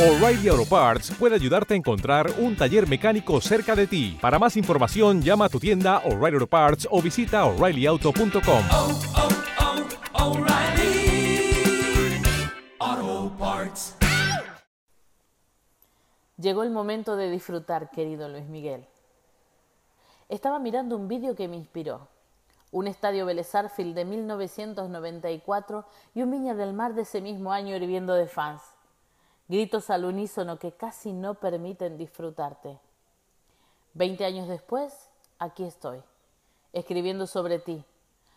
O'Reilly Auto Parts puede ayudarte a encontrar un taller mecánico cerca de ti. Para más información, llama a tu tienda O'Reilly Auto Parts o visita oreillyauto.com. oh, oh, O'Reilly Auto Parts. Llegó el momento de disfrutar, querido Luis Miguel. Estaba mirando un vídeo que me inspiró. Un estadio Vélez Arfield de 1994 y un Viña del Mar de ese mismo año hirviendo de fans. Gritos al unísono que casi no permiten disfrutarte. Veinte años después, aquí estoy, escribiendo sobre ti,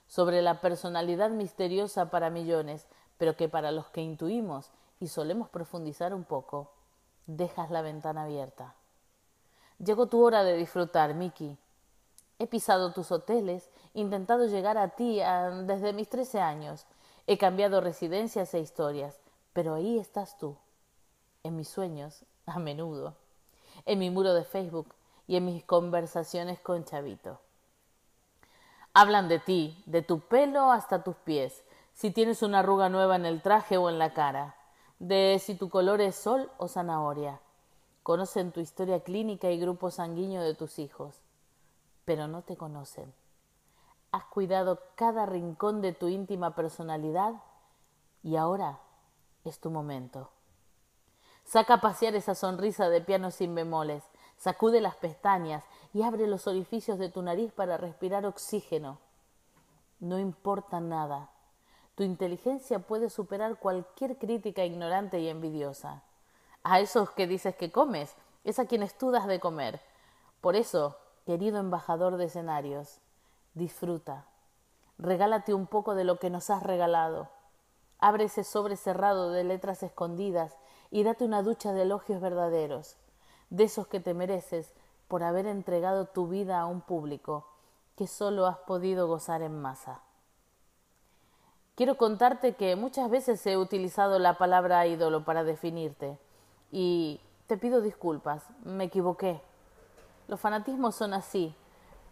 sobre la personalidad misteriosa para millones, pero que para los que intuimos y solemos profundizar un poco, dejas la ventana abierta. Llegó tu hora de disfrutar, Miki. He pisado tus hoteles, intentado llegar a ti a, desde mis trece años. He cambiado residencias e historias, pero ahí estás tú, en mis sueños, a menudo, en mi muro de Facebook y en mis conversaciones con Chavito. Hablan de ti, de tu pelo hasta tus pies, si tienes una arruga nueva en el traje o en la cara, de si tu color es sol o zanahoria. Conocen tu historia clínica y grupo sanguíneo de tus hijos, pero no te conocen. Has cuidado cada rincón de tu íntima personalidad y ahora es tu momento. Saca a pasear esa sonrisa de piano sin bemoles, sacude las pestañas y abre los orificios de tu nariz para respirar oxígeno. No importa nada. Tu inteligencia puede superar cualquier crítica ignorante y envidiosa. A esos que dices que comes, es a quienes tú das de comer. Por eso, querido embajador de escenarios, disfruta. Regálate un poco de lo que nos has regalado. Abre ese sobre cerrado de letras escondidas y date una ducha de elogios verdaderos, de esos que te mereces por haber entregado tu vida a un público que solo has podido gozar en masa. Quiero contarte que muchas veces he utilizado la palabra ídolo para definirte y te pido disculpas, me equivoqué. Los fanatismos son así,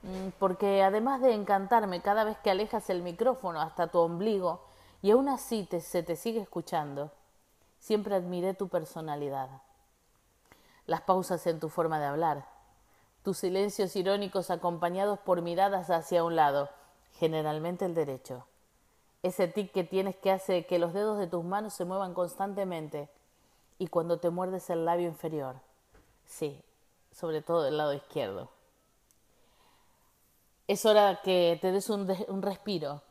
mm, porque además de encantarme cada vez que alejas el micrófono hasta tu ombligo y aún así te, se te sigue escuchando, siempre admiré tu personalidad. Las pausas en tu forma de hablar, tus silencios irónicos acompañados por miradas hacia un lado, generalmente el derecho. Ese tic que tienes que hace que los dedos de tus manos se muevan constantemente y cuando te muerdes el labio inferior. Sí, sobre todo del lado izquierdo. Es hora que te des un, un respiro,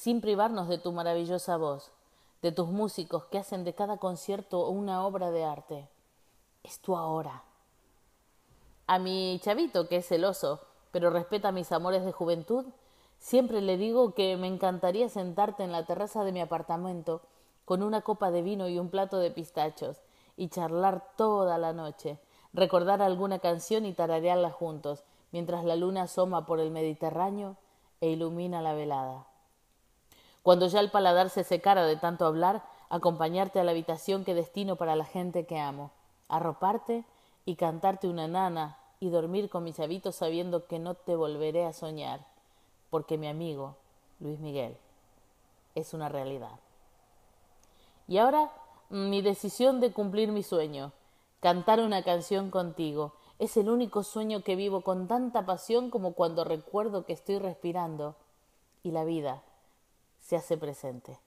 sin privarnos de tu maravillosa voz, de tus músicos que hacen de cada concierto una obra de arte. Es tu ahora. A mi chavito, que es celoso, pero respeta mis amores de juventud, siempre le digo que me encantaría sentarte en la terraza de mi apartamento con una copa de vino y un plato de pistachos y charlar toda la noche, recordar alguna canción y tararearla juntos, mientras la luna asoma por el Mediterráneo e ilumina la velada. Cuando ya el paladar se secara de tanto hablar, acompañarte a la habitación que destino para la gente que amo, arroparte y cantarte una nana y dormir con mi chavito sabiendo que no te volveré a soñar, porque mi amigo, Luis Miguel, es una realidad. Y ahora mi decisión de cumplir mi sueño, cantar una canción contigo, es el único sueño que vivo con tanta pasión como cuando recuerdo que estoy respirando y la vida se hace presente.